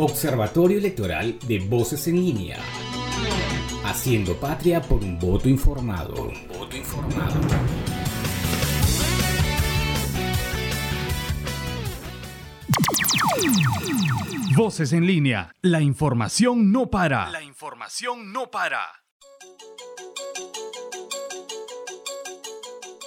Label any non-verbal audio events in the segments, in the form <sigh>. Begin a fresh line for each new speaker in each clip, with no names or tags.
Observatorio Electoral de Voces en Línea. Haciendo patria por un voto informado. voto informado.
Voces en línea. La información no para. La información no para.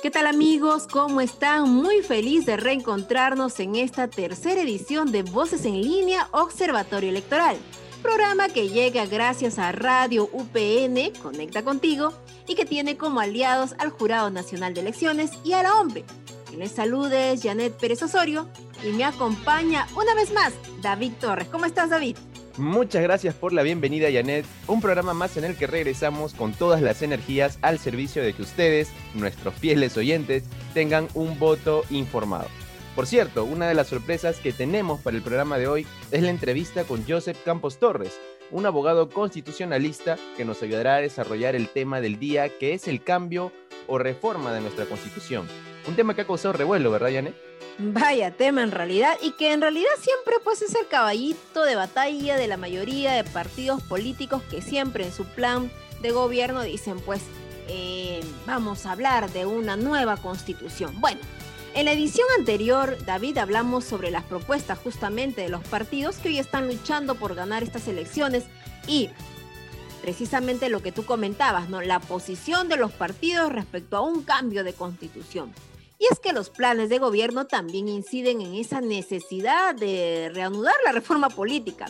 ¿Qué tal amigos? ¿Cómo están? Muy feliz de reencontrarnos en esta tercera edición de Voces en línea Observatorio Electoral, programa que llega gracias a Radio UPN, Conecta contigo, y que tiene como aliados al Jurado Nacional de Elecciones y a la. Quien les salude es Janet Pérez Osorio y me acompaña una vez más David Torres. ¿Cómo estás David?
Muchas gracias por la bienvenida, Janet. Un programa más en el que regresamos con todas las energías al servicio de que ustedes, nuestros fieles oyentes, tengan un voto informado. Por cierto, una de las sorpresas que tenemos para el programa de hoy es la entrevista con Joseph Campos Torres, un abogado constitucionalista que nos ayudará a desarrollar el tema del día, que es el cambio o reforma de nuestra constitución. Un tema que ha causado revuelo, ¿verdad, Janet?
Vaya tema en realidad y que en realidad siempre pues es el caballito de batalla de la mayoría de partidos políticos que siempre en su plan de gobierno dicen pues eh, vamos a hablar de una nueva constitución. Bueno, en la edición anterior, David, hablamos sobre las propuestas justamente de los partidos que hoy están luchando por ganar estas elecciones y precisamente lo que tú comentabas, ¿no? La posición de los partidos respecto a un cambio de constitución. Y es que los planes de gobierno también inciden en esa necesidad de reanudar la reforma política.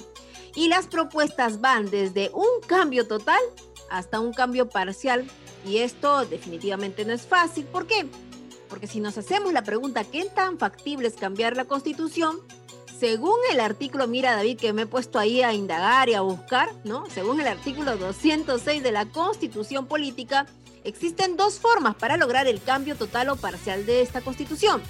Y las propuestas van desde un cambio total hasta un cambio parcial. Y esto definitivamente no es fácil. ¿Por qué? Porque si nos hacemos la pregunta, ¿qué tan factible es cambiar la constitución? Según el artículo, mira David, que me he puesto ahí a indagar y a buscar, ¿no? Según el artículo 206 de la Constitución Política, Existen dos formas para lograr el cambio total o parcial de esta constitución.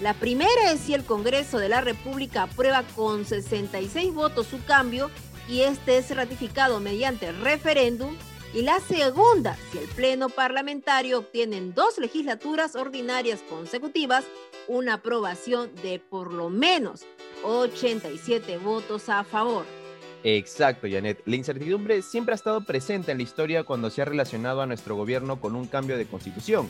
La primera es si el Congreso de la República aprueba con 66 votos su cambio y este es ratificado mediante referéndum. Y la segunda, si el Pleno Parlamentario obtiene en dos legislaturas ordinarias consecutivas una aprobación de por lo menos 87 votos a favor.
Exacto, Janet. La incertidumbre siempre ha estado presente en la historia cuando se ha relacionado a nuestro gobierno con un cambio de constitución.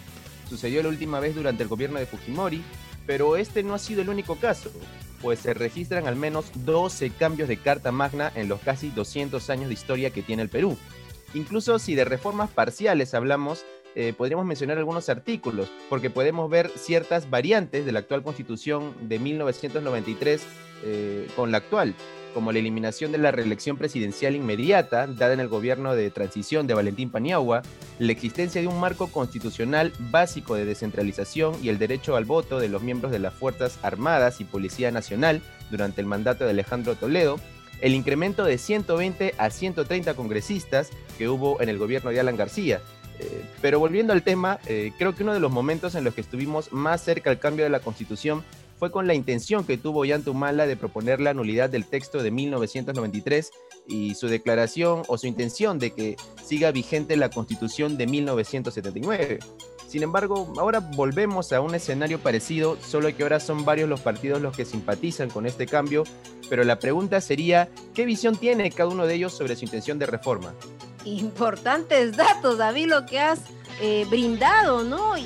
Sucedió la última vez durante el gobierno de Fujimori, pero este no ha sido el único caso, pues se registran al menos 12 cambios de Carta Magna en los casi 200 años de historia que tiene el Perú. Incluso si de reformas parciales hablamos, eh, podríamos mencionar algunos artículos, porque podemos ver ciertas variantes de la actual constitución de 1993 eh, con la actual como la eliminación de la reelección presidencial inmediata dada en el gobierno de transición de Valentín Paniagua, la existencia de un marco constitucional básico de descentralización y el derecho al voto de los miembros de las Fuerzas Armadas y Policía Nacional durante el mandato de Alejandro Toledo, el incremento de 120 a 130 congresistas que hubo en el gobierno de Alan García. Eh, pero volviendo al tema, eh, creo que uno de los momentos en los que estuvimos más cerca al cambio de la constitución fue con la intención que tuvo Humala de proponer la nulidad del texto de 1993 y su declaración o su intención de que siga vigente la constitución de 1979. Sin embargo, ahora volvemos a un escenario parecido, solo que ahora son varios los partidos los que simpatizan con este cambio, pero la pregunta sería, ¿qué visión tiene cada uno de ellos sobre su intención de reforma?
Importantes datos, David, lo que has eh, brindado, ¿no?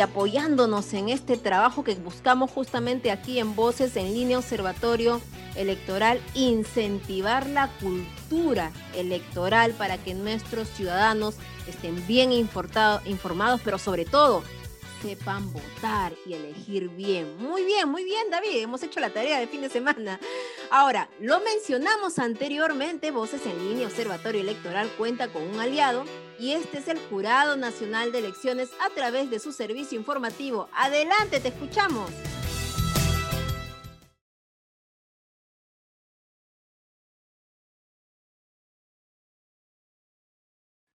Apoyándonos en este trabajo que buscamos justamente aquí en Voces en Línea Observatorio Electoral, incentivar la cultura electoral para que nuestros ciudadanos estén bien informados, pero sobre todo sepan votar y elegir bien. Muy bien, muy bien, David. Hemos hecho la tarea de fin de semana. Ahora, lo mencionamos anteriormente, Voces en Línea Observatorio Electoral cuenta con un aliado y este es el Jurado Nacional de Elecciones a través de su servicio informativo. Adelante, te escuchamos.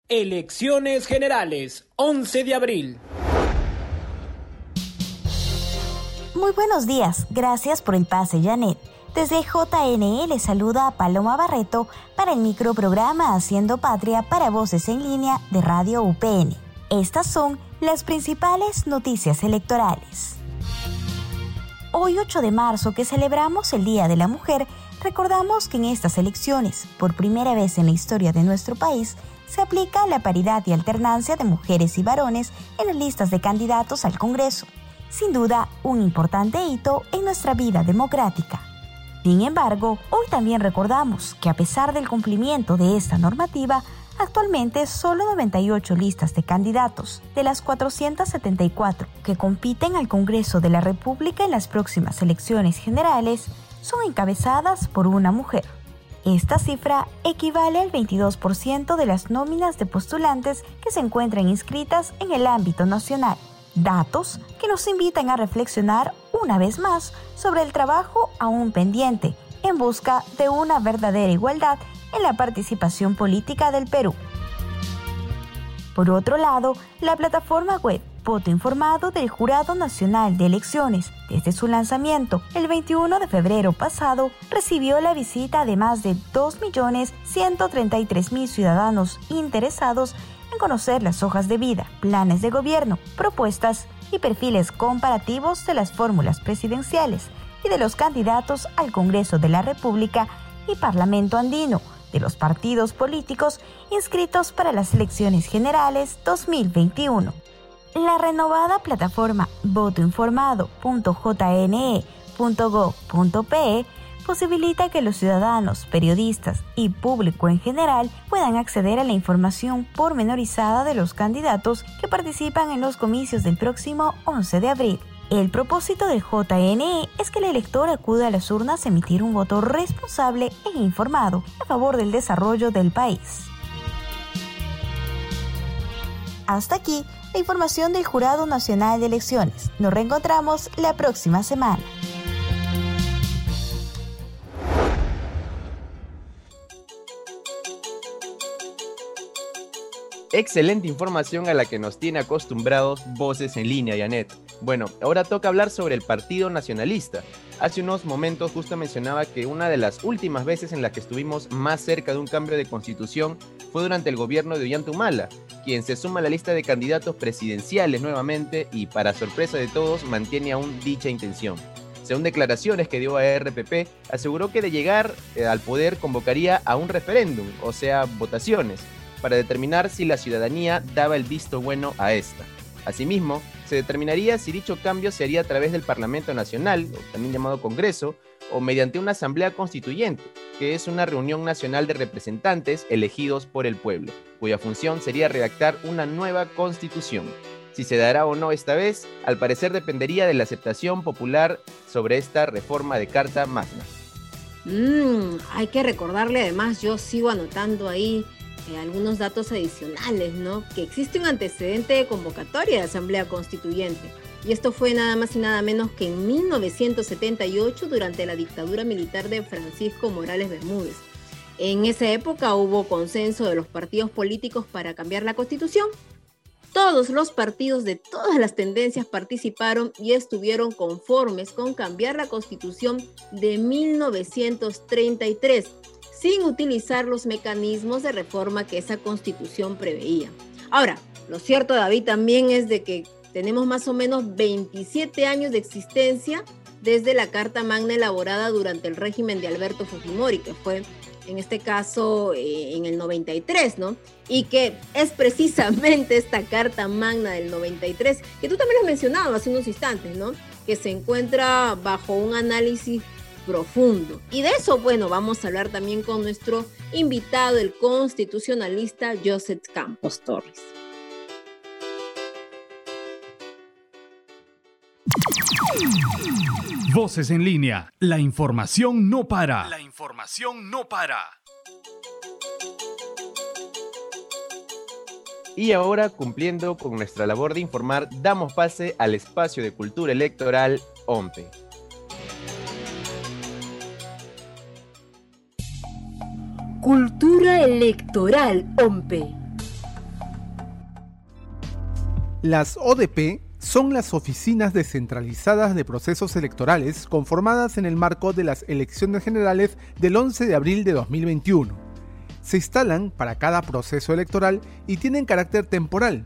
Elecciones Generales, 11 de abril.
Muy buenos días, gracias por el pase Janet. Desde JNE le saluda a Paloma Barreto para el microprograma Haciendo Patria para Voces en Línea de Radio UPN. Estas son las principales noticias electorales. Hoy 8 de marzo, que celebramos el Día de la Mujer, Recordamos que en estas elecciones, por primera vez en la historia de nuestro país, se aplica la paridad y alternancia de mujeres y varones en las listas de candidatos al Congreso. Sin duda, un importante hito en nuestra vida democrática. Sin embargo, hoy también recordamos que a pesar del cumplimiento de esta normativa, actualmente solo 98 listas de candidatos de las 474 que compiten al Congreso de la República en las próximas elecciones generales son encabezadas por una mujer. Esta cifra equivale al 22% de las nóminas de postulantes que se encuentran inscritas en el ámbito nacional. Datos nos invitan a reflexionar una vez más sobre el trabajo aún pendiente en busca de una verdadera igualdad en la participación política del Perú. Por otro lado, la plataforma web Voto Informado del Jurado Nacional de Elecciones, desde su lanzamiento el 21 de febrero pasado, recibió la visita de más de 2.133.000 ciudadanos interesados en conocer las hojas de vida, planes de gobierno, propuestas y perfiles comparativos de las fórmulas presidenciales y de los candidatos al Congreso de la República y Parlamento andino de los partidos políticos inscritos para las elecciones generales 2021. La renovada plataforma votoinformado.jne.gov.pe posibilita que los ciudadanos, periodistas y público en general puedan acceder a la información pormenorizada de los candidatos que participan en los comicios del próximo 11 de abril. El propósito del JNE es que el elector acude a las urnas a emitir un voto responsable e informado a favor del desarrollo del país. Hasta aquí la información del Jurado Nacional de Elecciones. Nos reencontramos la próxima semana.
Excelente información a la que nos tiene acostumbrados Voces en línea, Janet. Bueno, ahora toca hablar sobre el Partido Nacionalista. Hace unos momentos justo mencionaba que una de las últimas veces en las que estuvimos más cerca de un cambio de constitución fue durante el gobierno de Ollantumala, quien se suma a la lista de candidatos presidenciales nuevamente y para sorpresa de todos mantiene aún dicha intención. Según declaraciones que dio a RPP, aseguró que de llegar eh, al poder convocaría a un referéndum, o sea, votaciones para determinar si la ciudadanía daba el visto bueno a esta. Asimismo, se determinaría si dicho cambio se haría a través del Parlamento Nacional, también llamado Congreso, o mediante una Asamblea Constituyente, que es una reunión nacional de representantes elegidos por el pueblo, cuya función sería redactar una nueva constitución. Si se dará o no esta vez, al parecer dependería de la aceptación popular sobre esta reforma de Carta Magna.
Mm, hay que recordarle además, yo sigo anotando ahí algunos datos adicionales, ¿no? Que existe un antecedente de convocatoria de Asamblea Constituyente. Y esto fue nada más y nada menos que en 1978 durante la dictadura militar de Francisco Morales Bermúdez. En esa época hubo consenso de los partidos políticos para cambiar la constitución. Todos los partidos de todas las tendencias participaron y estuvieron conformes con cambiar la constitución de 1933 sin utilizar los mecanismos de reforma que esa constitución preveía. Ahora, lo cierto, David, también es de que tenemos más o menos 27 años de existencia desde la Carta Magna elaborada durante el régimen de Alberto Fujimori, que fue en este caso eh, en el 93, ¿no? Y que es precisamente esta Carta Magna del 93, que tú también lo has mencionado hace unos instantes, ¿no? Que se encuentra bajo un análisis profundo. Y de eso, bueno, vamos a hablar también con nuestro invitado, el constitucionalista Joseph Campos Torres.
Voces en línea. La información no para. La información no para.
Y ahora, cumpliendo con nuestra labor de informar, damos pase al espacio de cultura electoral OMPE.
Cultura Electoral OMPE.
Las ODP son las oficinas descentralizadas de procesos electorales conformadas en el marco de las elecciones generales del 11 de abril de 2021. Se instalan para cada proceso electoral y tienen carácter temporal.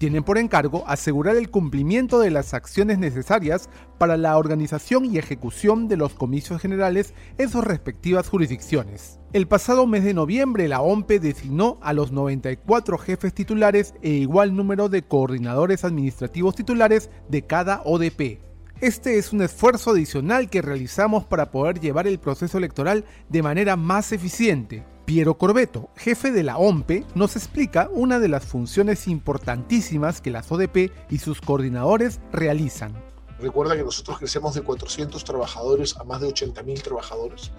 Tienen por encargo asegurar el cumplimiento de las acciones necesarias para la organización y ejecución de los comicios generales en sus respectivas jurisdicciones. El pasado mes de noviembre, la OMPE designó a los 94 jefes titulares e igual número de coordinadores administrativos titulares de cada ODP. Este es un esfuerzo adicional que realizamos para poder llevar el proceso electoral de manera más eficiente. Piero Corbeto, jefe de la OMPE, nos explica una de las funciones importantísimas que las ODP y sus coordinadores realizan.
Recuerda que nosotros crecemos de 400 trabajadores a más de 80.000 trabajadores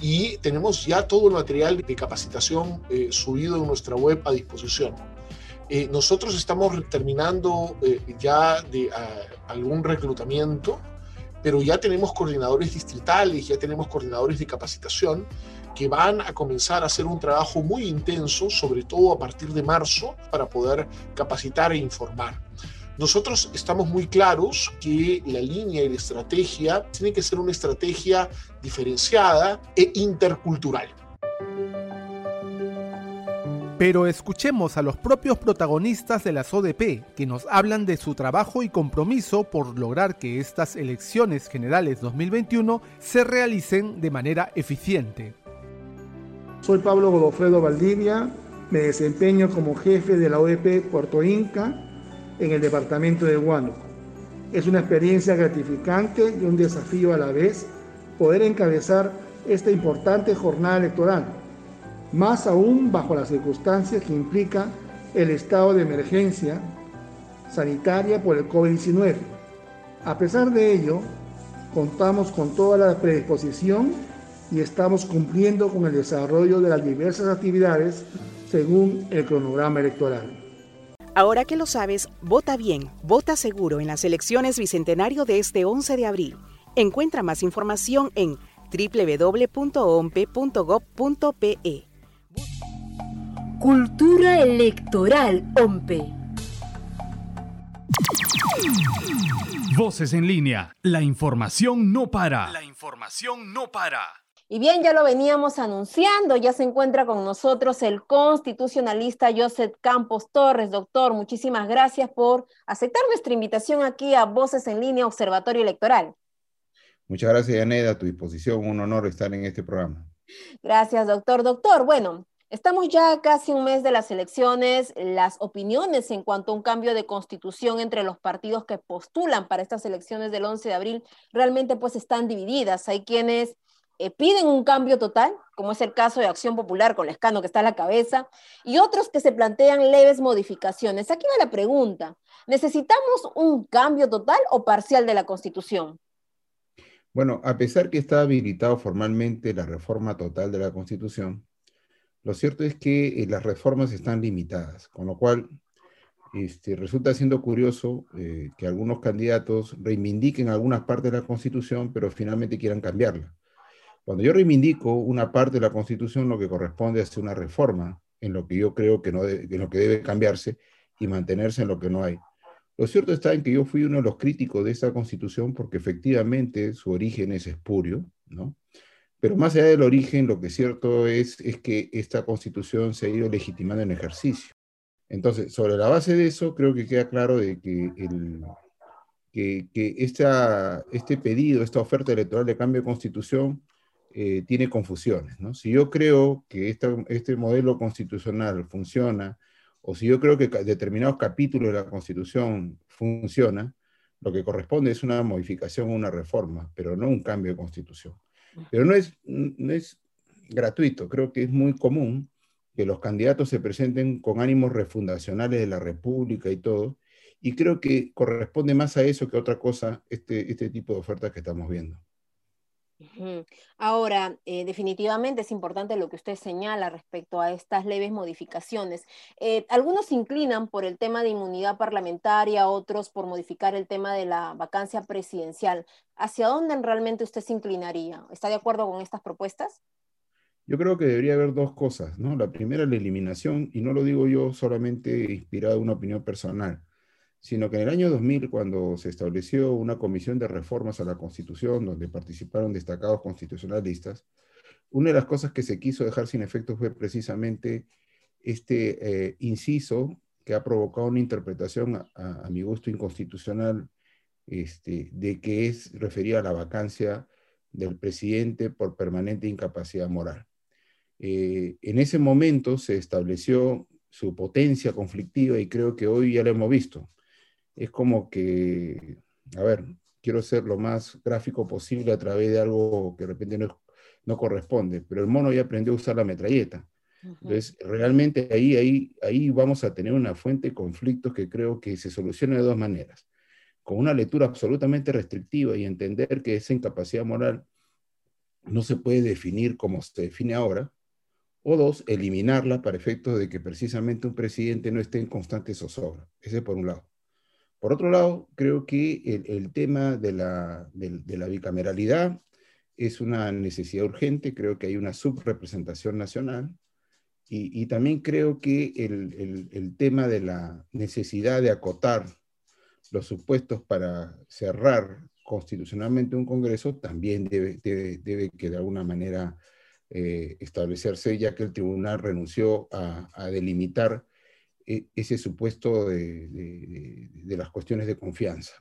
y tenemos ya todo el material de capacitación eh, subido en nuestra web a disposición. Eh, nosotros estamos terminando eh, ya de algún reclutamiento, pero ya tenemos coordinadores distritales, ya tenemos coordinadores de capacitación que van a comenzar a hacer un trabajo muy intenso, sobre todo a partir de marzo, para poder capacitar e informar. Nosotros estamos muy claros que la línea y la estrategia tiene que ser una estrategia diferenciada e intercultural.
Pero escuchemos a los propios protagonistas de las ODP, que nos hablan de su trabajo y compromiso por lograr que estas elecciones generales 2021 se realicen de manera eficiente.
Soy Pablo Godofredo Valdivia, me desempeño como jefe de la ODP Puerto Inca en el departamento de Huánuco. Es una experiencia gratificante y un desafío a la vez poder encabezar esta importante jornada electoral más aún bajo las circunstancias que implica el estado de emergencia sanitaria por el COVID-19. A pesar de ello, contamos con toda la predisposición y estamos cumpliendo con el desarrollo de las diversas actividades según el cronograma electoral.
Ahora que lo sabes, vota bien, vota seguro en las elecciones bicentenario de este 11 de abril. Encuentra más información en www.ompe.gov.pe.
Cultura electoral OMPE.
Voces en línea. La información no para. La información no para.
Y bien, ya lo veníamos anunciando, ya se encuentra con nosotros el constitucionalista Joseph Campos Torres. Doctor, muchísimas gracias por aceptar nuestra invitación aquí a Voces en línea Observatorio Electoral.
Muchas gracias, Yaneda, a tu disposición. Un honor estar en este programa.
Gracias, doctor. Doctor, bueno, Estamos ya casi un mes de las elecciones. Las opiniones en cuanto a un cambio de constitución entre los partidos que postulan para estas elecciones del 11 de abril realmente pues están divididas. Hay quienes eh, piden un cambio total, como es el caso de Acción Popular con Lescano que está a la cabeza, y otros que se plantean leves modificaciones. Aquí va la pregunta. ¿Necesitamos un cambio total o parcial de la constitución?
Bueno, a pesar que está habilitado formalmente la reforma total de la constitución, lo cierto es que eh, las reformas están limitadas, con lo cual este, resulta siendo curioso eh, que algunos candidatos reivindiquen algunas partes de la Constitución, pero finalmente quieran cambiarla. Cuando yo reivindico una parte de la Constitución, lo que corresponde es una reforma en lo que yo creo que, no en lo que debe cambiarse y mantenerse en lo que no hay. Lo cierto está en que yo fui uno de los críticos de esa Constitución porque efectivamente su origen es espurio, ¿no? Pero más allá del origen, lo que es cierto es, es que esta constitución se ha ido legitimando en ejercicio. Entonces, sobre la base de eso, creo que queda claro de que, el, que, que esta, este pedido, esta oferta electoral de cambio de constitución eh, tiene confusiones. ¿no? Si yo creo que esta, este modelo constitucional funciona, o si yo creo que determinados capítulos de la constitución funciona, lo que corresponde es una modificación o una reforma, pero no un cambio de constitución. Pero no es, no es gratuito, creo que es muy común que los candidatos se presenten con ánimos refundacionales de la República y todo, y creo que corresponde más a eso que a otra cosa este, este tipo de ofertas que estamos viendo.
Ahora, eh, definitivamente es importante lo que usted señala respecto a estas leves modificaciones. Eh, algunos se inclinan por el tema de inmunidad parlamentaria, otros por modificar el tema de la vacancia presidencial. ¿Hacia dónde realmente usted se inclinaría? ¿Está de acuerdo con estas propuestas?
Yo creo que debería haber dos cosas, ¿no? La primera, la eliminación, y no lo digo yo solamente inspirado en una opinión personal sino que en el año 2000, cuando se estableció una comisión de reformas a la Constitución, donde participaron destacados constitucionalistas, una de las cosas que se quiso dejar sin efecto fue precisamente este eh, inciso que ha provocado una interpretación a, mi gusto inconstitucional este, de que es referida a la vacancia del presidente por permanente incapacidad moral. Eh, en ese momento se estableció su potencia conflictiva y creo que hoy ya lo hemos visto. Es como que, a ver, quiero ser lo más gráfico posible a través de algo que de repente no, no corresponde, pero el mono ya aprendió a usar la metralleta. Entonces, realmente ahí, ahí, ahí vamos a tener una fuente de conflictos que creo que se soluciona de dos maneras. Con una lectura absolutamente restrictiva y entender que esa incapacidad moral no se puede definir como se define ahora, o dos, eliminarla para efectos de que precisamente un presidente no esté en constante zozobra. Ese por un lado. Por otro lado, creo que el, tema de la, de, bicameralidad es una necesidad urgente, creo que hay una subrepresentación nacional y, también creo que el, tema de la necesidad de acotar los supuestos para cerrar constitucionalmente un Congreso también debe, debe, de alguna manera eh, establecerse, ya que el tribunal renunció a, delimitar ese supuesto de, las cuestiones de confianza.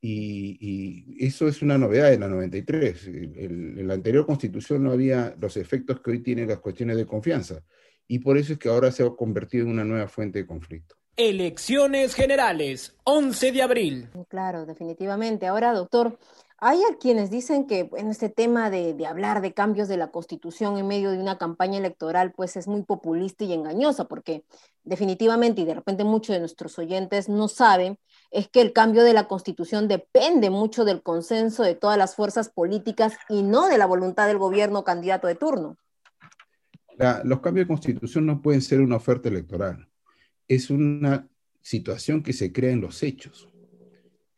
y, eso es una novedad de la 93. en la anterior constitución no había los efectos que hoy tienen las cuestiones de confianza. Y por eso es que ahora se ha convertido en una nueva fuente de conflicto.
Elecciones generales, 11 de abril.
Claro, definitivamente. Ahora, doctor, hay quienes dicen que en este tema de, hablar de cambios de la constitución en medio de una campaña electoral, pues es muy populista y engañosa, porque definitivamente, y de repente muchos de nuestros oyentes no saben, es que el cambio de la constitución depende mucho del consenso de todas las fuerzas políticas y no de la voluntad del gobierno candidato de turno.
los cambios de constitución no pueden ser una oferta electoral, es una situación que se crea en los hechos.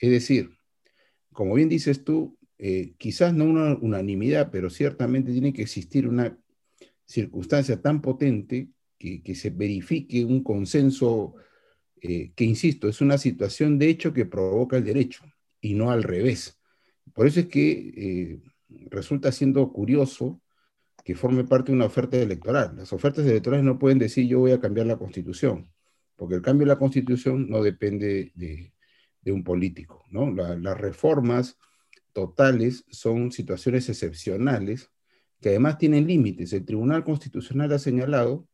Es decir, como bien dices tú, eh, quizás no una unanimidad, pero ciertamente tiene que existir una circunstancia tan potente que, se verifique un consenso eh, que, insisto, es una situación de hecho que provoca el derecho y no al revés. Por eso es que eh, resulta siendo curioso que forme parte de una oferta electoral. Las ofertas electorales no pueden decir yo voy a cambiar la constitución, porque el cambio de la constitución no depende de, de un político. ¿no? las reformas totales son situaciones excepcionales que además tienen límites. El Tribunal Constitucional ha señalado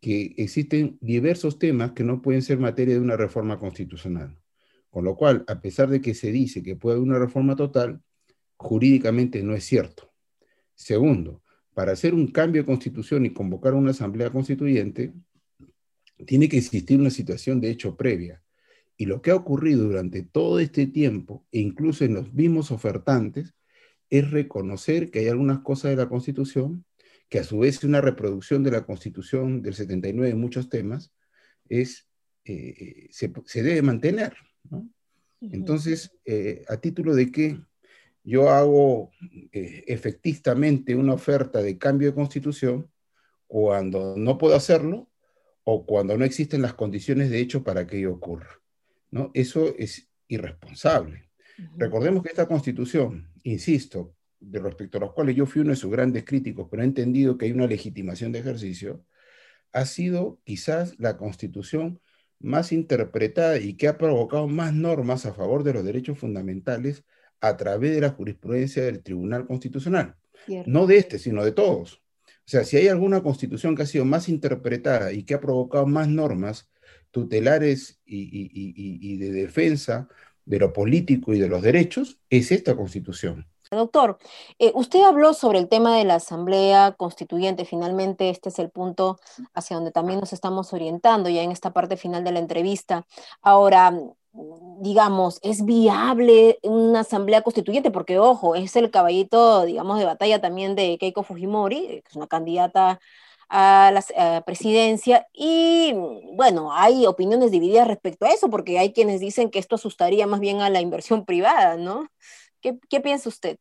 que existen diversos temas que no pueden ser materia de una reforma constitucional. Con lo cual, a pesar de que se dice que puede haber una reforma total, jurídicamente no es cierto. Segundo, para hacer un cambio de constitución y convocar una asamblea constituyente, tiene que existir una situación de hecho previa. Y lo que ha ocurrido durante todo este tiempo, e incluso en los mismos ofertantes, es reconocer que hay algunas cosas de la Constitución, que a su vez es una reproducción de la Constitución del 79 en muchos temas, es, eh, se, debe mantener. Entonces, eh, a título de que yo hago eh, efectivamente una oferta de cambio de constitución cuando no puedo hacerlo o cuando no existen las condiciones de hecho para que ello ocurra. ¿No? Eso es irresponsable. Recordemos que esta constitución, insisto, de respecto a los cuales yo fui uno de sus grandes críticos, pero he entendido que hay una legitimación de ejercicio, ha sido quizás la constitución más interpretada y que ha provocado más normas a favor de los derechos fundamentales a través de la jurisprudencia del Tribunal Constitucional. No de este, sino de todos. O sea, si hay alguna constitución que ha sido más interpretada y que ha provocado más normas tutelares y, de defensa de lo político y de los derechos es esta constitución.
Doctor, eh, usted habló sobre el tema de la Asamblea Constituyente. Finalmente, este es el punto hacia donde también nos estamos orientando ya en esta parte final de la entrevista. Ahora, digamos, ¿es viable una Asamblea Constituyente? Porque, ojo, es el caballito, digamos, de batalla también de Keiko Fujimori, que es una candidata a la presidencia y bueno, hay opiniones divididas respecto a eso porque hay quienes dicen que esto asustaría más bien a la inversión privada, ¿no? ¿Qué, qué piensa usted?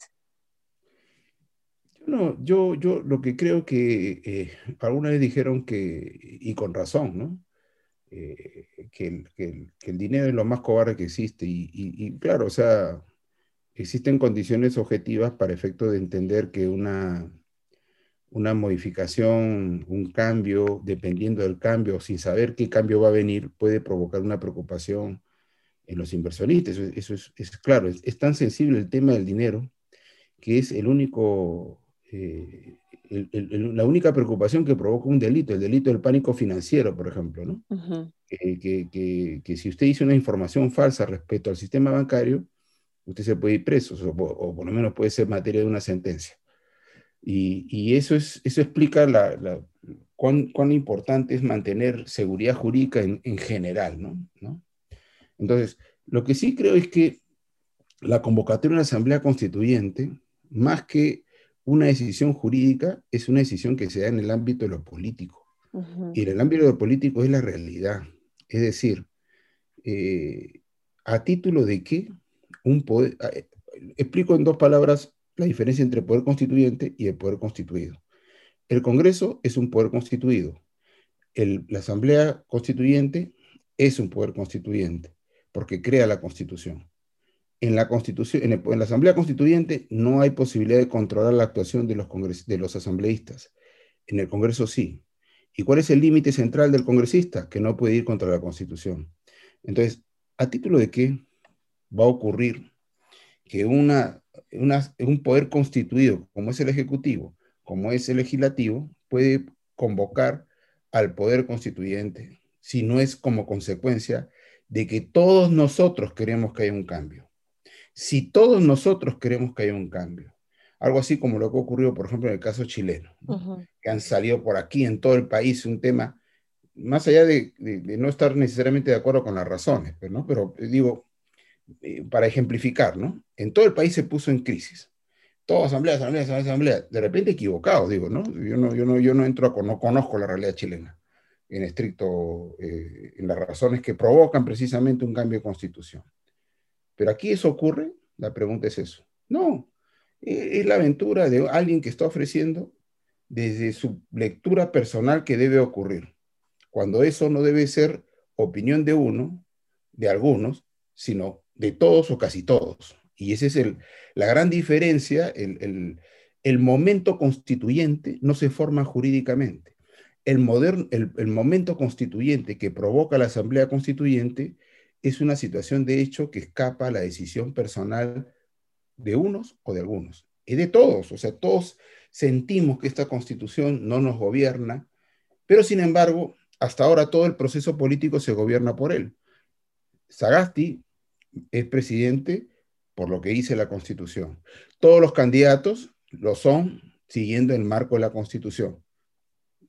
No, yo, yo lo que creo que eh, alguna vez dijeron que, y con razón, ¿no? Eh, que, el, que, el, dinero es lo más cobarde que existe y, y claro, o sea, existen condiciones objetivas para efecto de entender que una una modificación, un cambio, dependiendo del cambio, sin saber qué cambio va a venir, puede provocar una preocupación en los inversionistas. Eso, es, claro, es, tan sensible el tema del dinero que es el único, eh, la única preocupación que provoca un delito, el delito del pánico financiero, por ejemplo, ¿no? que, si usted dice una información falsa respecto al sistema bancario, usted se puede ir preso, o, por lo menos puede ser materia de una sentencia. Y, eso, es, eso explica la, cuán, cuán, importante es mantener seguridad jurídica en, en general, ¿no? ¿no? Entonces, lo que sí creo es que la convocatoria de una asamblea constituyente, más que una decisión jurídica, es una decisión que se da en el ámbito de lo político. Y en el ámbito de lo político es la realidad. Es decir, eh, a título de que un poder, eh, explico en dos palabras la diferencia entre el poder constituyente y el poder constituido. El Congreso es un poder constituido. la Asamblea Constituyente es un poder constituyente porque crea la Constitución. En la, Constitución, en, la Asamblea Constituyente no hay posibilidad de controlar la actuación de los, de los asambleístas. En el Congreso sí. ¿Y cuál es el límite central del congresista? Que no puede ir contra la Constitución. Entonces, ¿a título de qué va a ocurrir que una, un poder constituido, como es el Ejecutivo, como es el Legislativo, puede convocar al poder constituyente si no es como consecuencia de que todos nosotros queremos que haya un cambio. Si todos nosotros queremos que haya un cambio, algo así como lo que ha ocurrido, por ejemplo, en el caso chileno, que han salido por aquí en todo el país un tema, más allá de, no estar necesariamente de acuerdo con las razones, pero, ¿no? pero eh, digo, eh, para ejemplificar, ¿no? En todo el país se puso en crisis. Todo asamblea, asamblea, asamblea, asamblea. De repente equivocado, digo, ¿no? Yo no, yo no, yo no entro, a, no conozco la realidad chilena en estricto, eh, en las razones que provocan precisamente un cambio de constitución. Pero aquí eso ocurre, la pregunta es eso. No, e, es la aventura de alguien que está ofreciendo desde su lectura personal que debe ocurrir, cuando eso no debe ser opinión de uno, de algunos, sino de todos o casi todos. Y esa es el, la gran diferencia, el, el momento constituyente no se forma jurídicamente el, el, momento constituyente que provoca la Asamblea Constituyente es una situación de hecho que escapa a la decisión personal de unos o de algunos, y de todos, o sea, todos sentimos que esta constitución no nos gobierna, pero sin embargo, hasta ahora todo el proceso político se gobierna por él. Sagasti es presidente por lo que dice la constitución. Todos los candidatos lo son siguiendo el marco de la constitución.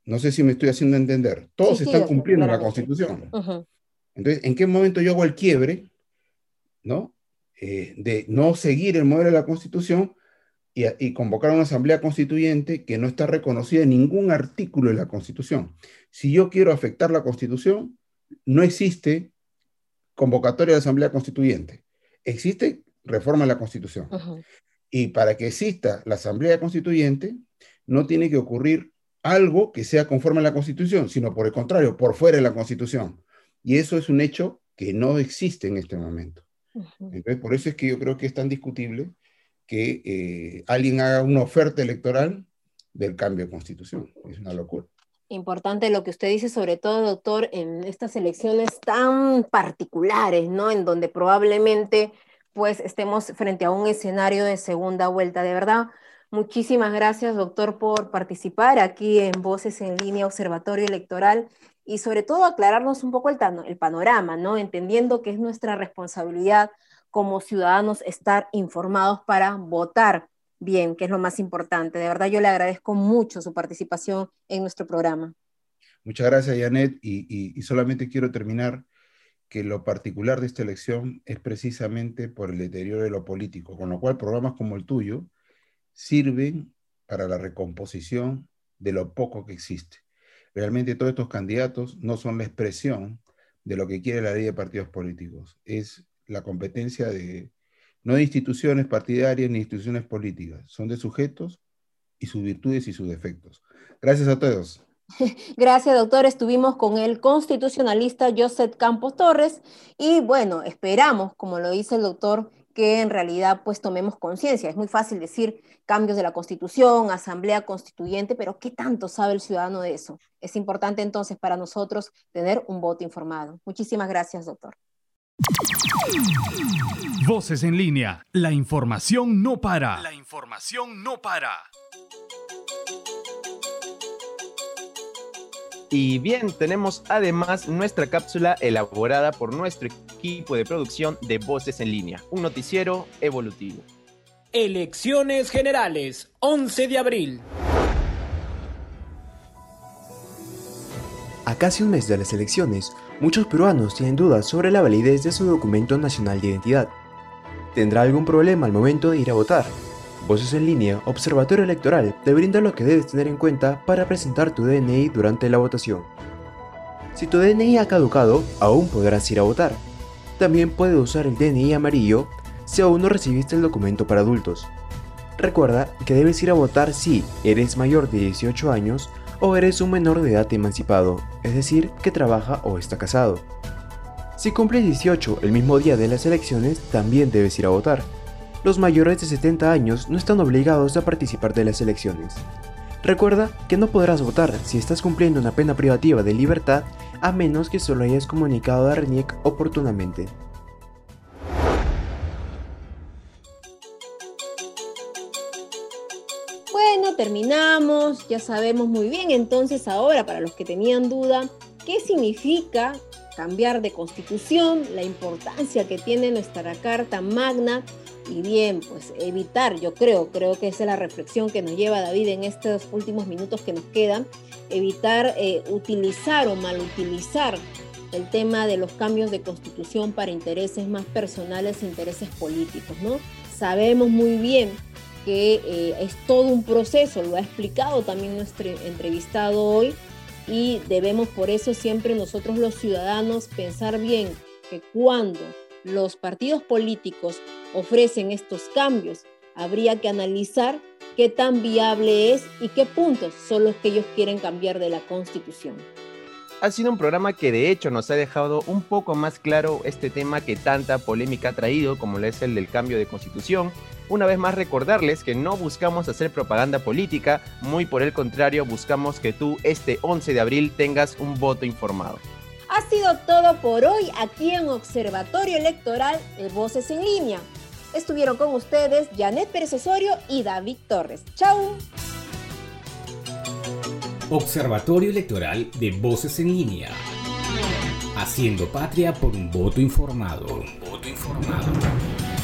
No sé si me estoy haciendo entender. Todos están cumpliendo la Constitución. Entonces, ¿en qué momento yo hago el quiebre, ¿no? Eh, de no seguir el modelo de la Constitución y, convocar una asamblea constituyente que no está reconocida en ningún artículo de la Constitución. Si yo quiero afectar la Constitución, no existe convocatoria de asamblea constituyente. Existe reforma de la Constitución. Y para que exista la asamblea constituyente, no tiene que ocurrir algo que sea conforme a la Constitución, sino por el contrario, por fuera de la Constitución. Y eso es un hecho que no existe en este momento. Entonces, por eso es que yo creo que es tan discutible que eh, alguien haga una oferta electoral del cambio de constitución. Es una locura.
Importante lo que usted dice, sobre todo, doctor, en estas elecciones tan particulares, ¿no? En donde probablemente pues estemos frente a un escenario de segunda vuelta. De verdad, Muchísimas gracias, doctor, por participar aquí en Voces en Línea Observatorio Electoral y sobre todo aclararnos un poco el, el panorama, ¿no? Entendiendo que es nuestra responsabilidad como ciudadanos estar informados para votar bien, que es lo más importante. De verdad, yo le agradezco mucho su participación en nuestro programa.
Muchas gracias, Janet. Y, y, solamente quiero terminar que lo particular de esta elección es precisamente por el deterioro de lo político, con lo cual programas como el tuyo sirven para la recomposición de lo poco que existe. Realmente todos estos candidatos no son la expresión de lo que quiere la ley de partidos políticos, es la competencia de no de instituciones partidarias ni instituciones políticas, son de sujetos y sus virtudes y sus defectos. Gracias a todos. <laughs>
Gracias, doctor. Estuvimos con el constitucionalista Joseph Campos Torres y bueno, esperamos, como lo dice el doctor, que en realidad pues tomemos conciencia. Es muy fácil decir cambios de la constitución, asamblea constituyente, pero ¿qué tanto sabe el ciudadano de eso? Es importante entonces para nosotros tener un voto informado. Muchísimas gracias, doctor.
Voces en línea. La información no para. La información no para.
Y bien, tenemos además nuestra cápsula elaborada por nuestro equipo de producción de Voces en línea, un noticiero evolutivo.
Elecciones Generales, 11 de abril.
A casi un mes de las elecciones, muchos peruanos tienen dudas sobre la validez de su documento nacional de identidad. ¿Tendrá algún problema al momento de ir a votar? Voces en línea, Observatorio Electoral te brinda lo que debes tener en cuenta para presentar tu DNI durante la votación. Si tu DNI ha caducado, aún podrás ir a votar. También puedes usar el DNI amarillo si aún no recibiste el documento para adultos. Recuerda que debes ir a votar si eres mayor de 18 años o eres un menor de edad emancipado, es decir, que trabaja o está casado. Si cumples 18 el mismo día de las elecciones, también debes ir a votar los mayores de 70 años no están obligados a participar de las elecciones. Recuerda que no podrás votar si estás cumpliendo una pena privativa de libertad a menos que solo hayas comunicado a RENIEC oportunamente.
Terminamos, ya sabemos muy bien entonces ahora, para los que tenían duda, qué significa cambiar de constitución, la importancia que tiene nuestra Carta Magna y bien, pues evitar, yo creo, creo que esa es la reflexión que nos lleva David en estos últimos minutos que nos quedan, evitar eh, utilizar o malutilizar el tema de los cambios de constitución para intereses más personales e intereses políticos, ¿no? Sabemos muy bien que eh, es todo un proceso, lo ha explicado también nuestro entrevistado hoy, y debemos por eso siempre nosotros los ciudadanos pensar bien que cuando los partidos políticos ofrecen estos cambios, habría que analizar qué tan viable es y qué puntos son los que ellos quieren cambiar de la Constitución.
Ha sido un programa que de hecho nos ha dejado un poco más claro este tema que tanta polémica ha traído, como es el del cambio de constitución. Una vez más recordarles que no buscamos hacer propaganda política, muy por el contrario buscamos que tú este 11 de abril tengas un voto informado.
Ha sido todo por hoy aquí en Observatorio Electoral de Voces en Línea. Estuvieron con ustedes Janet Pérez Osorio y David Torres. ¡Chao!
Observatorio Electoral de Voces en Línea. Haciendo patria por un voto informado. Un voto informado.